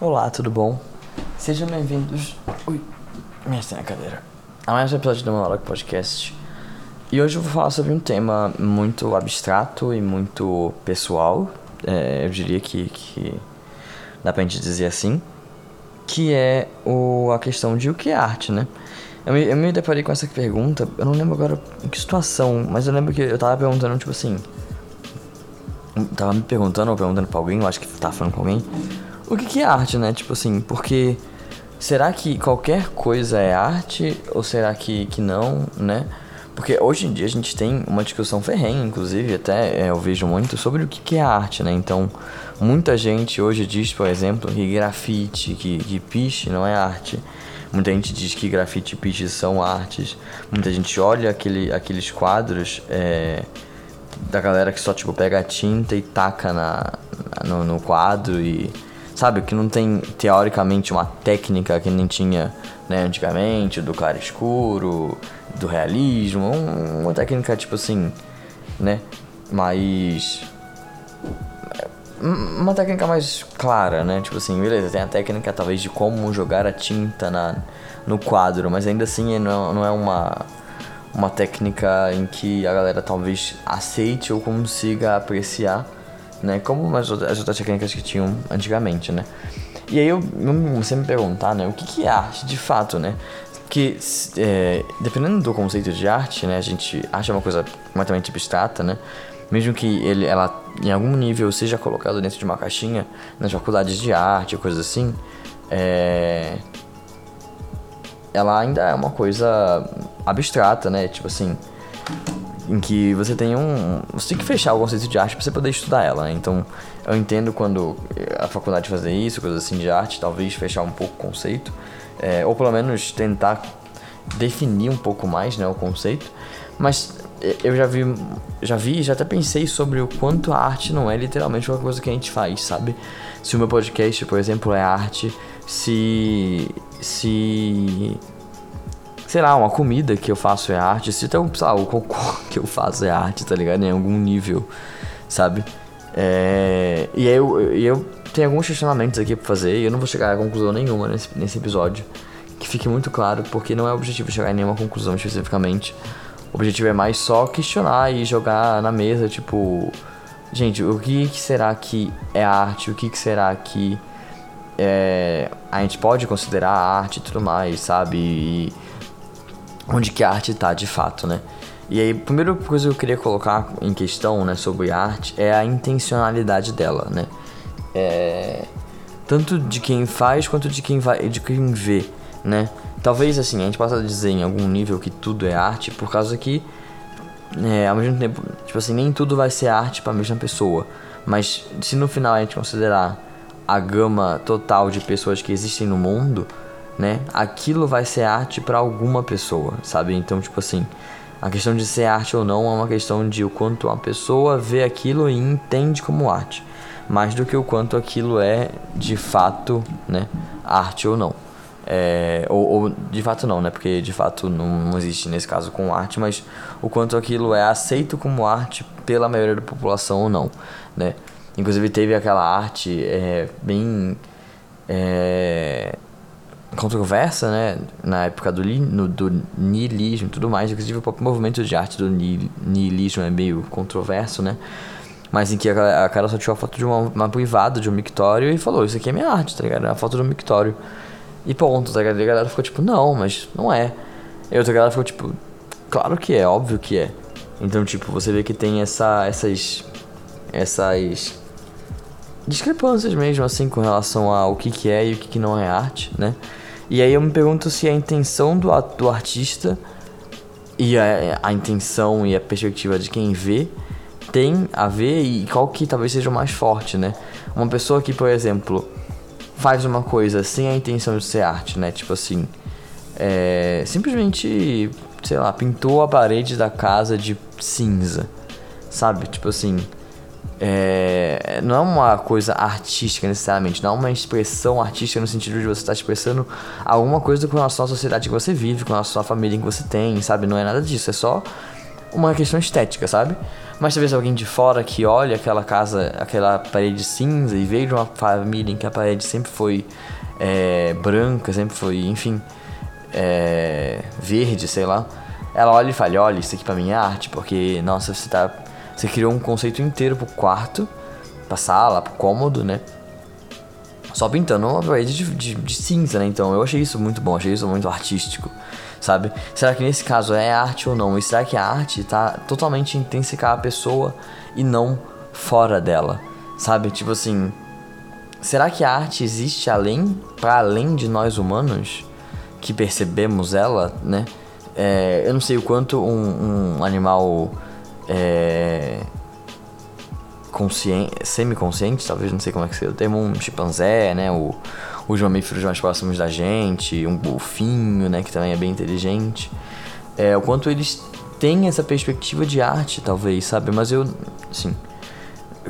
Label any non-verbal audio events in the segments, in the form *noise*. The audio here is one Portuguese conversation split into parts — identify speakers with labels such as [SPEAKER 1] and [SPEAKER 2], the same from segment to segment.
[SPEAKER 1] Olá, tudo bom? Sejam bem-vindos. Ui, me na cadeira. A mais um episódio do Monologue Podcast. E hoje eu vou falar sobre um tema muito abstrato e muito pessoal. É, eu diria que, que dá pra gente dizer assim. Que é o, a questão de o que é arte, né? Eu me, eu me deparei com essa pergunta, eu não lembro agora em que situação, mas eu lembro que eu tava perguntando, tipo assim. Tava me perguntando ou perguntando pra alguém, eu acho que tava falando com alguém. O que, que é arte, né? Tipo assim, porque. Será que qualquer coisa é arte ou será que, que não, né? Porque hoje em dia a gente tem uma discussão ferrenha, inclusive, até é, eu vejo muito sobre o que, que é arte, né? Então, muita gente hoje diz, por exemplo, que grafite, que, que piche não é arte. Muita gente diz que grafite e piche são artes. Muita gente olha aquele, aqueles quadros é, da galera que só tipo pega a tinta e taca na, no, no quadro e sabe que não tem teoricamente uma técnica que nem tinha né, antigamente do claro escuro, do realismo, uma técnica tipo assim, né, mais uma técnica mais clara, né? Tipo assim, beleza, tem a técnica talvez de como jogar a tinta na, no quadro, mas ainda assim não não é uma, uma técnica em que a galera talvez aceite ou consiga apreciar, né? Como as outras, as outras técnicas que tinham antigamente, né? E aí eu, você me perguntar, né? O que, que é arte de fato, né? Que, é, dependendo do conceito de arte, né? A gente acha uma coisa completamente abstrata, né? mesmo que ele, ela em algum nível seja colocada dentro de uma caixinha nas faculdades de arte coisas assim, é... ela ainda é uma coisa abstrata, né? Tipo assim, em que você tem um, você tem que fechar o conceito de arte para você poder estudar ela, né? Então, eu entendo quando a faculdade fazer isso, coisas assim de arte, talvez fechar um pouco o conceito, é, ou pelo menos tentar definir um pouco mais, né, o conceito. Mas eu já vi, já vi, já até pensei sobre o quanto a arte não é literalmente uma coisa que a gente faz, sabe? Se o meu podcast, por exemplo, é arte, se se sei lá, uma comida que eu faço é arte, se até, sei lá, o cocô *laughs* que eu faço é arte, tá ligado? Em algum nível, sabe? É, e aí eu, eu tenho alguns questionamentos aqui pra fazer e eu não vou chegar a conclusão nenhuma nesse, nesse episódio. Que fique muito claro, porque não é o objetivo chegar em nenhuma conclusão especificamente. O objetivo é mais só questionar e jogar na mesa, tipo, gente, o que, que será que é arte? O que, que será que é, a gente pode considerar arte e tudo mais, sabe? E onde que a arte tá de fato, né? E aí, a primeira coisa que eu queria colocar em questão, né, sobre arte é a intencionalidade dela, né? É, tanto de quem faz quanto de quem vai, de quem vê, né? Talvez assim, a gente possa dizer em algum nível que tudo é arte, por causa que, é, ao mesmo tempo, tipo assim, nem tudo vai ser arte para a mesma pessoa. Mas se no final a gente considerar a gama total de pessoas que existem no mundo, né, aquilo vai ser arte para alguma pessoa, sabe? Então, tipo assim, a questão de ser arte ou não é uma questão de o quanto uma pessoa vê aquilo e entende como arte, mais do que o quanto aquilo é de fato, né, arte ou não. É, ou, ou, de fato não, né? Porque de fato não, não, existe nesse caso com arte, mas o quanto aquilo é aceito como arte pela maioria da população ou não, né? Inclusive teve aquela arte é, bem é, controversa, né? Na época do, no, do niilismo e tudo mais. Inclusive o próprio movimento de arte do niilismo é meio controverso, né? Mas em que a, a cara só tirou a foto de uma, uma privada, de um mictório e falou, isso aqui é minha arte, tá ligado? É a foto do mictório. E ponto, tá ligado? E a galera ficou tipo, não, mas não é. E outra galera ficou tipo, claro que é, óbvio que é. Então, tipo, você vê que tem essa, essas. essas. Discrepâncias mesmo, assim, com relação ao que, que é e o que, que não é arte, né? E aí eu me pergunto se a intenção do, do artista e a, a intenção e a perspectiva de quem vê tem a ver e qual que talvez seja o mais forte, né? Uma pessoa que, por exemplo, faz uma coisa sem a intenção de ser arte, né? Tipo assim, é, simplesmente, sei lá, pintou a parede da casa de cinza, sabe? Tipo assim, é, não é uma coisa artística necessariamente, não é uma expressão artística no sentido de você estar expressando alguma coisa com relação à sociedade que você vive, com a sua família que você tem, sabe? Não é nada disso, é só uma questão estética, sabe? Mas talvez alguém de fora que olha aquela casa, aquela parede cinza e veja uma família em que a parede sempre foi é, branca, sempre foi, enfim, é, verde, sei lá. Ela olha e fala, olha, isso aqui pra mim é arte, porque, nossa, você tá. Você criou um conceito inteiro pro quarto, pra sala, pro cômodo, né? Só pintando uma parede de, de, de cinza, né? Então eu achei isso muito bom, achei isso muito artístico sabe? Será que nesse caso é arte ou não? E será que a arte tá totalmente intrínseca à pessoa e não fora dela, sabe? Tipo assim, será que a arte existe além, para além de nós humanos que percebemos ela, né? É, eu não sei o quanto um, um animal é, consciente, talvez, não sei como é que seria o termo, um chimpanzé, né? O, os mamíferos mais próximos da gente, um golfinho, né, que também é bem inteligente. É, o quanto eles têm essa perspectiva de arte, talvez, sabe? Mas eu, assim,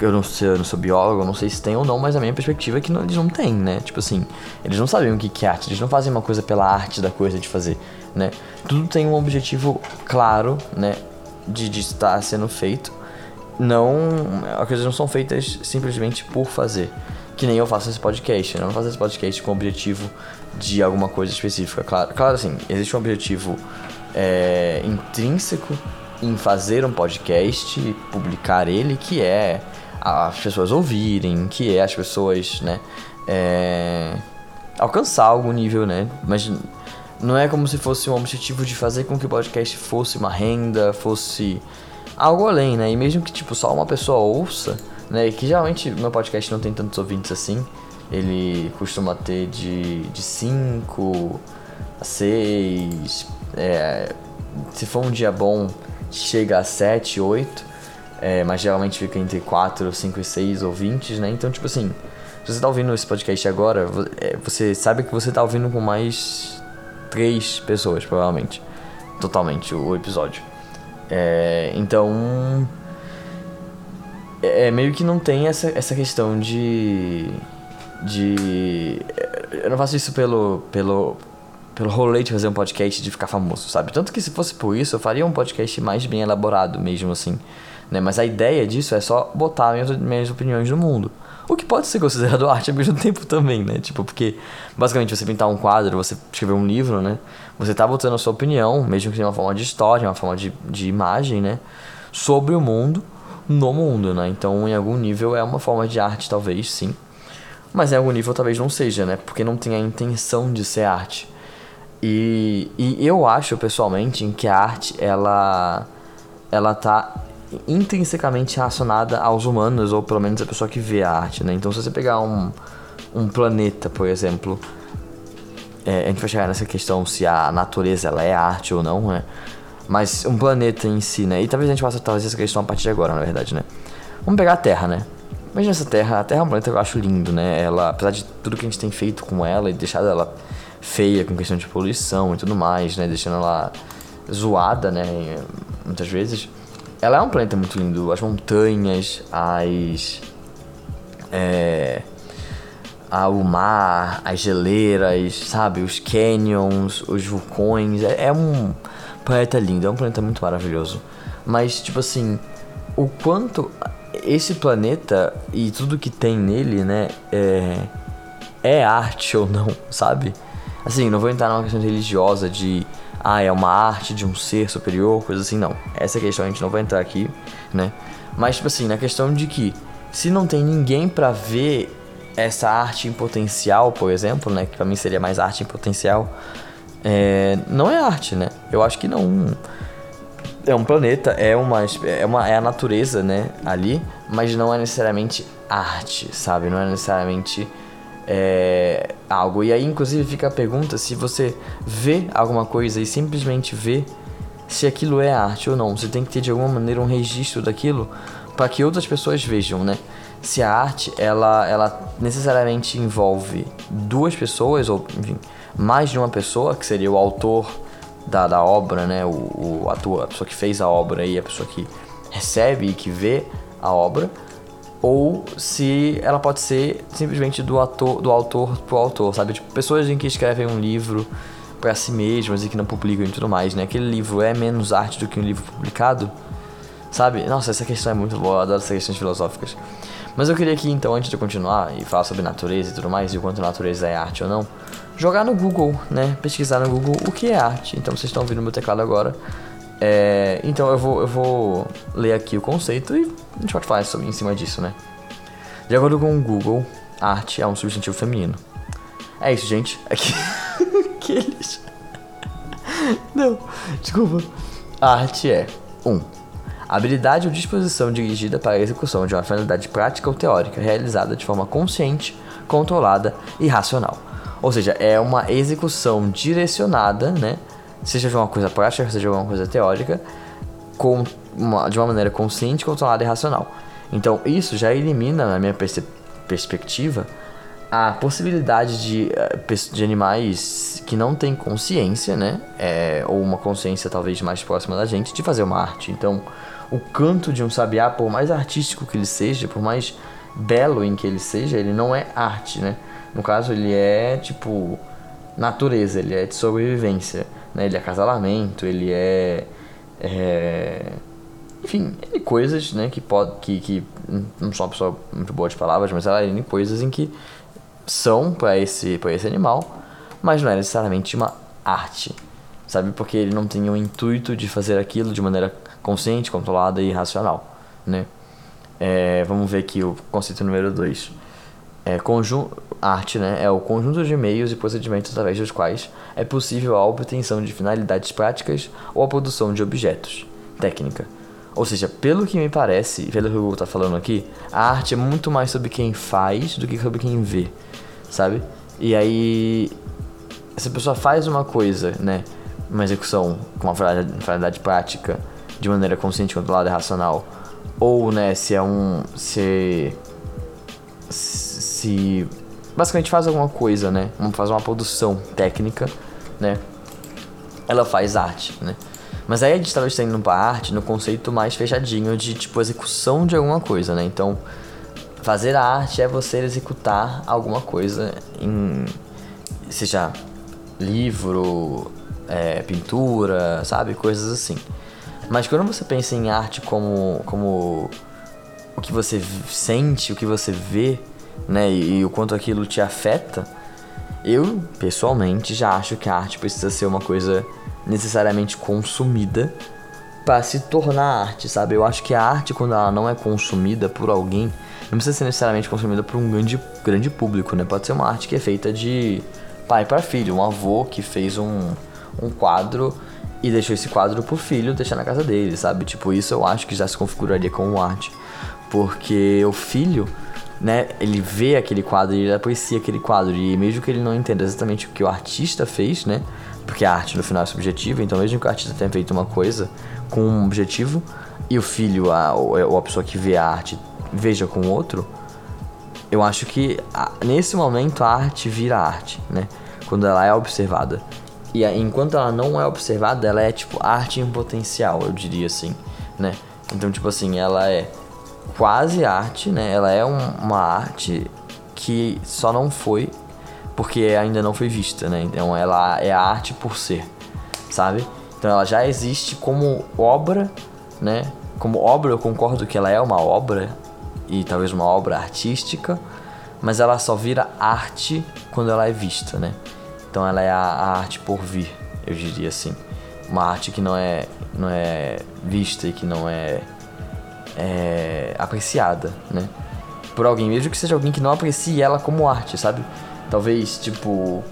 [SPEAKER 1] eu não, sei, eu não sou biólogo, não sei se tem ou não, mas a minha perspectiva é que não, eles não têm, né? Tipo assim, eles não sabem o que é arte, eles não fazem uma coisa pela arte da coisa de fazer, né? Tudo tem um objetivo claro, né? De, de estar sendo feito. Não, as coisas não são feitas simplesmente por fazer que nem eu faço esse podcast. Né? Eu não faço esse podcast com o objetivo de alguma coisa específica. Claro, claro assim, existe um objetivo é, intrínseco em fazer um podcast e publicar ele, que é as pessoas ouvirem, que é as pessoas, né, é, alcançar algum nível, né? Mas não é como se fosse um objetivo de fazer com que o podcast fosse uma renda, fosse algo além, né? E mesmo que tipo só uma pessoa ouça, né? Que geralmente meu podcast não tem tantos ouvintes assim. Ele costuma ter de 5 a 6. É, se for um dia bom, chega a 7, 8. É, mas geralmente fica entre 4, 5 e 6 ouvintes, né? Então, tipo assim, se você tá ouvindo esse podcast agora, é, você sabe que você tá ouvindo com mais 3 pessoas, provavelmente. Totalmente, o episódio. É, então é, é, meio que não tem essa, essa questão de. de. Eu não faço isso pelo. pelo. pelo rolê de fazer um podcast de ficar famoso, sabe? Tanto que se fosse por isso, eu faria um podcast mais bem elaborado mesmo assim. Né? Mas a ideia disso é só botar minhas, minhas opiniões no mundo. O que pode ser considerado *laughs* arte ao mesmo tempo também, né? Tipo, porque basicamente você pintar um quadro, você escrever um livro, né? Você tá botando a sua opinião, mesmo que seja uma forma de história, uma forma de, de imagem, né? Sobre o mundo no mundo, né? Então, em algum nível é uma forma de arte, talvez, sim. Mas em algum nível talvez não seja, né? Porque não tem a intenção de ser arte. E, e eu acho, pessoalmente, que a arte, ela, ela tá intrinsecamente relacionada aos humanos, ou pelo menos a pessoa que vê a arte, né? Então, se você pegar um, um planeta, por exemplo, é, a gente vai chegar nessa questão se a natureza ela é arte ou não, né? Mas um planeta em si, né? E talvez a gente possa trazer essa questão a partir de agora, na verdade, né? Vamos pegar a Terra, né? Imagina essa Terra. A Terra é um planeta que eu acho lindo, né? Ela, apesar de tudo que a gente tem feito com ela e deixado ela feia com questão de poluição e tudo mais, né? Deixando ela zoada, né? Muitas vezes. Ela é um planeta muito lindo. As montanhas, as. É, o mar, as geleiras, sabe? Os canyons, os vulcões. É, é um planeta lindo, é um planeta muito maravilhoso. Mas, tipo assim, o quanto esse planeta e tudo que tem nele, né, é, é arte ou não, *laughs* sabe? Assim, não vou entrar numa questão religiosa de, ah, é uma arte de um ser superior, coisa assim, não. Essa questão a gente não vai entrar aqui, né? Mas, tipo assim, na questão de que, se não tem ninguém para ver essa arte em potencial, por exemplo, né, que pra mim seria mais arte em potencial, é, não é arte, né? Eu acho que não. É um planeta, é uma, é uma é a natureza, né, ali, mas não é necessariamente arte, sabe? Não é necessariamente é, algo. E aí, inclusive, fica a pergunta se você vê alguma coisa e simplesmente vê se aquilo é arte ou não. Você tem que ter de alguma maneira um registro daquilo para que outras pessoas vejam, né? Se a arte ela, ela necessariamente envolve duas pessoas ou enfim mais de uma pessoa, que seria o autor da, da obra, né? O, o ator, a pessoa que fez a obra e a pessoa que recebe e que vê a obra, ou se ela pode ser simplesmente do ator, do autor pro autor, sabe? Tipo, pessoas em que escrevem um livro para si mesmas e que não publicam e tudo mais, né? Aquele livro é menos arte do que um livro publicado, sabe? Nossa, essa questão é muito boa, eu adoro essas questões filosóficas. Mas eu queria aqui, então, antes de continuar e falar sobre natureza e tudo mais, e o quanto natureza é arte ou não, jogar no Google, né? Pesquisar no Google o que é arte. Então, vocês estão ouvindo meu teclado agora. É, então, eu vou, eu vou ler aqui o conceito e a gente pode falar sobre, em cima disso, né? De acordo com o Google, arte é um substantivo feminino. É isso, gente. *laughs* Aqui. Aqueles. Não, desculpa. arte é 1. Um, habilidade ou disposição dirigida para a execução de uma finalidade prática ou teórica realizada de forma consciente, controlada e racional. Ou seja, é uma execução direcionada, né? Seja de uma coisa prática, seja de uma coisa teórica, com uma, de uma maneira consciente, controlada e racional. Então, isso já elimina, na minha perspectiva, a possibilidade de, eh, de animais que não têm consciência, né? É, ou uma consciência talvez mais próxima da gente, de fazer uma arte. Então, o canto de um sabiá, por mais artístico que ele seja, por mais belo em que ele seja, ele não é arte, né? No caso, ele é tipo natureza, ele é de sobrevivência, né? Ele é acasalamento, ele é, é enfim, ele coisas, né, que pode que, que não sou uma pessoa muito boa de palavras, mas ela é coisas em que são para esse, pra esse animal, mas não é necessariamente uma arte, sabe? Porque ele não tem o intuito de fazer aquilo de maneira consciente, controlada e racional, né? É, vamos ver aqui o conceito número 2. É, arte né, é o conjunto de meios e procedimentos através dos quais é possível a obtenção de finalidades práticas ou a produção de objetos. Técnica. Ou seja, pelo que me parece, pelo que o Google está falando aqui, a arte é muito mais sobre quem faz do que sobre quem vê sabe? E aí, se a pessoa faz uma coisa, né, uma execução com uma finalidade prática, de maneira consciente, controlada e racional, ou, né, se é um. se. se. Basicamente faz alguma coisa, né, faz uma produção técnica, né, ela faz arte, né. Mas aí a gente talvez tá indo pra arte no conceito mais fechadinho de, tipo, execução de alguma coisa, né, então Fazer a arte é você executar alguma coisa em. seja livro, é, pintura, sabe? Coisas assim. Mas quando você pensa em arte como, como o que você sente, o que você vê, né? E, e o quanto aquilo te afeta, eu pessoalmente já acho que a arte precisa ser uma coisa necessariamente consumida para se tornar arte, sabe? Eu acho que a arte, quando ela não é consumida por alguém, não precisa ser necessariamente consumida por um grande, grande público, né? Pode ser uma arte que é feita de pai para filho, um avô que fez um, um quadro e deixou esse quadro pro filho deixar na casa dele, sabe? Tipo, isso eu acho que já se configuraria como arte. Porque o filho, né, ele vê aquele quadro e ele aprecia aquele quadro. E mesmo que ele não entenda exatamente o que o artista fez, né? Porque a arte no final é subjetiva, então mesmo que o artista tenha feito uma coisa com um objetivo e o filho, a, ou a pessoa que vê a arte veja com outro, eu acho que nesse momento a arte vira arte, né? Quando ela é observada. E enquanto ela não é observada, ela é tipo arte em potencial, eu diria assim, né? Então, tipo assim, ela é quase arte, né? Ela é um, uma arte que só não foi porque ainda não foi vista, né? Então, ela é a arte por ser, sabe? Então, ela já existe como obra, né? Como obra, eu concordo que ela é uma obra, e talvez uma obra artística, mas ela só vira arte quando ela é vista, né? Então ela é a, a arte por vir, eu diria assim. Uma arte que não é, não é vista e que não é, é apreciada, né? Por alguém, mesmo que seja alguém que não aprecie ela como arte, sabe? Talvez, tipo,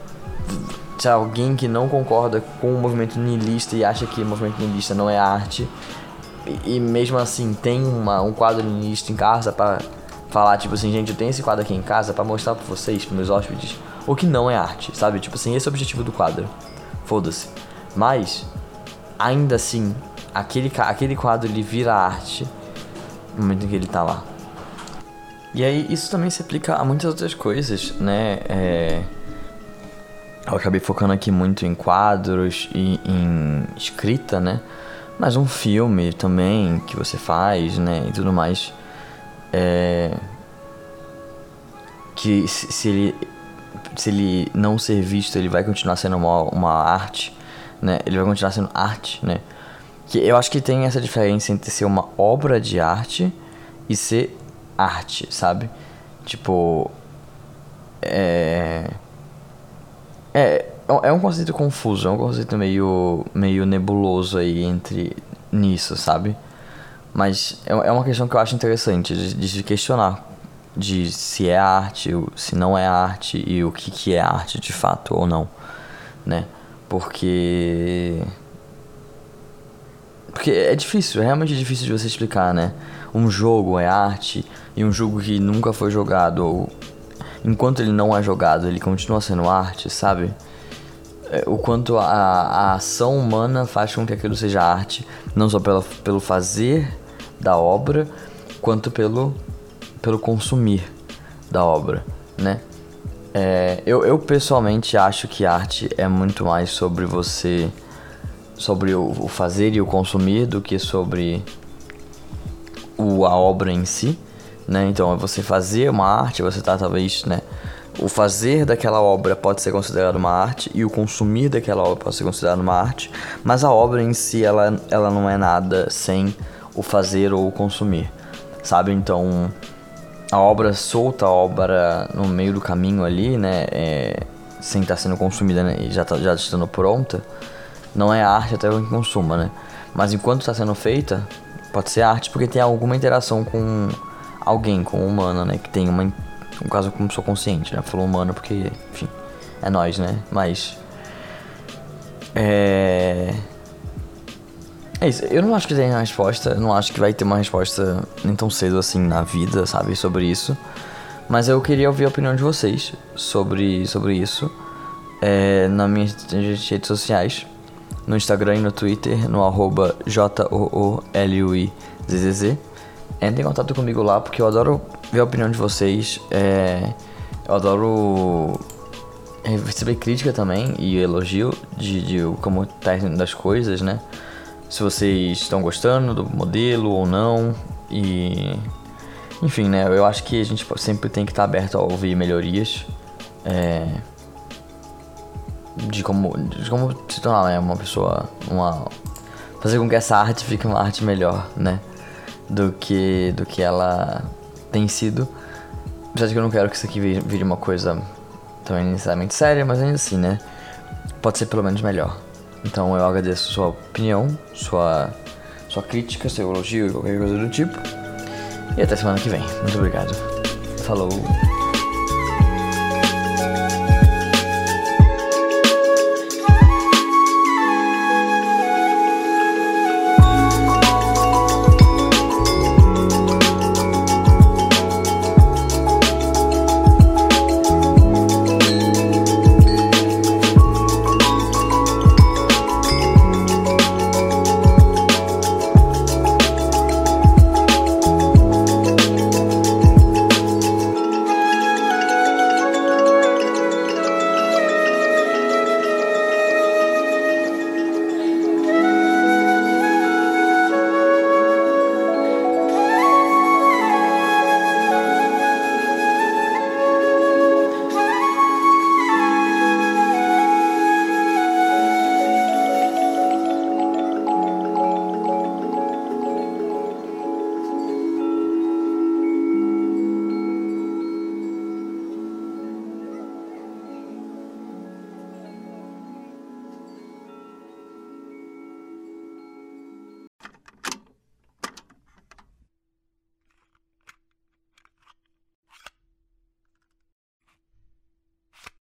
[SPEAKER 1] se alguém que não concorda com o movimento niilista e acha que o movimento niilista não é arte, e, mesmo assim tem uma, um quadro nisso em casa para falar, tipo assim, gente, eu tenho esse quadro aqui em casa para mostrar para vocês, pros meus hóspedes, o que não é arte, sabe? Tipo assim, esse é o objetivo do quadro. Foda-se. Mas, ainda assim, aquele, aquele quadro ele vira arte no momento em que ele tá lá. E aí, isso também se aplica a muitas outras coisas, né? É... Eu acabei focando aqui muito em quadros e em escrita, né? Mas um filme também que você faz, né, e tudo mais, é, que se ele se ele não ser visto, ele vai continuar sendo uma, uma arte, né? Ele vai continuar sendo arte, né? Que eu acho que tem essa diferença entre ser uma obra de arte e ser arte, sabe? Tipo. É. É, é um conceito confuso, é um conceito meio, meio nebuloso aí entre nisso, sabe? Mas é, é uma questão que eu acho interessante de, de se questionar de se é arte, se não é arte e o que, que é arte de fato ou não, né? Porque porque é difícil, é realmente difícil de você explicar, né? Um jogo é arte e um jogo que nunca foi jogado ou enquanto ele não é jogado, ele continua sendo arte, sabe? É, o quanto a, a ação humana faz com que aquilo seja arte, não só pelo, pelo fazer da obra, quanto pelo pelo consumir da obra, né? É, eu, eu pessoalmente acho que arte é muito mais sobre você, sobre o, fazer e o consumir do que sobre o, a obra em si, né? Então, é você fazer uma arte, você tá talvez, né? O fazer daquela obra pode ser considerado uma arte e o consumir daquela obra pode ser considerado uma arte, mas a obra em si, ela, ela não é nada sem o fazer ou o consumir, sabe? Então, a obra solta, a obra no meio do caminho ali, né, é, sem estar sendo consumida né, e já, tá, já estando pronta, não é arte até que consuma, né? Mas enquanto está sendo feita, pode ser arte porque tem alguma interação com alguém, com um humano, né? Que tem uma, um caso como pessoa consciente, né? Falou humano porque, enfim, é nós, né? Mas é é isso, eu não acho que tem uma resposta, não acho que vai ter uma resposta nem tão cedo assim na vida, sabe, sobre isso. Mas eu queria ouvir a opinião de vocês sobre, sobre isso é, nas minhas redes sociais, no Instagram e no Twitter, no arroba J-O-O-L-U-I-Z-Z-Z. Entre em contato comigo lá, porque eu adoro ver a opinião de vocês. É, eu adoro receber crítica também e elogio de, de como tá indo das coisas, né? se vocês estão gostando do modelo ou não. E. Enfim, né? Eu acho que a gente sempre tem que estar aberto a ouvir melhorias. É, de como, de como se tornar né, uma pessoa. Uma, fazer com que essa arte fique uma arte melhor, né? Do que, do que ela tem sido. Apesar de que eu não quero que isso aqui vire uma coisa também necessariamente séria, mas ainda assim, né? Pode ser pelo menos melhor. Então eu agradeço sua opinião, sua, sua crítica, seu elogio qualquer coisa do tipo. E até semana que vem. Muito obrigado. Falou.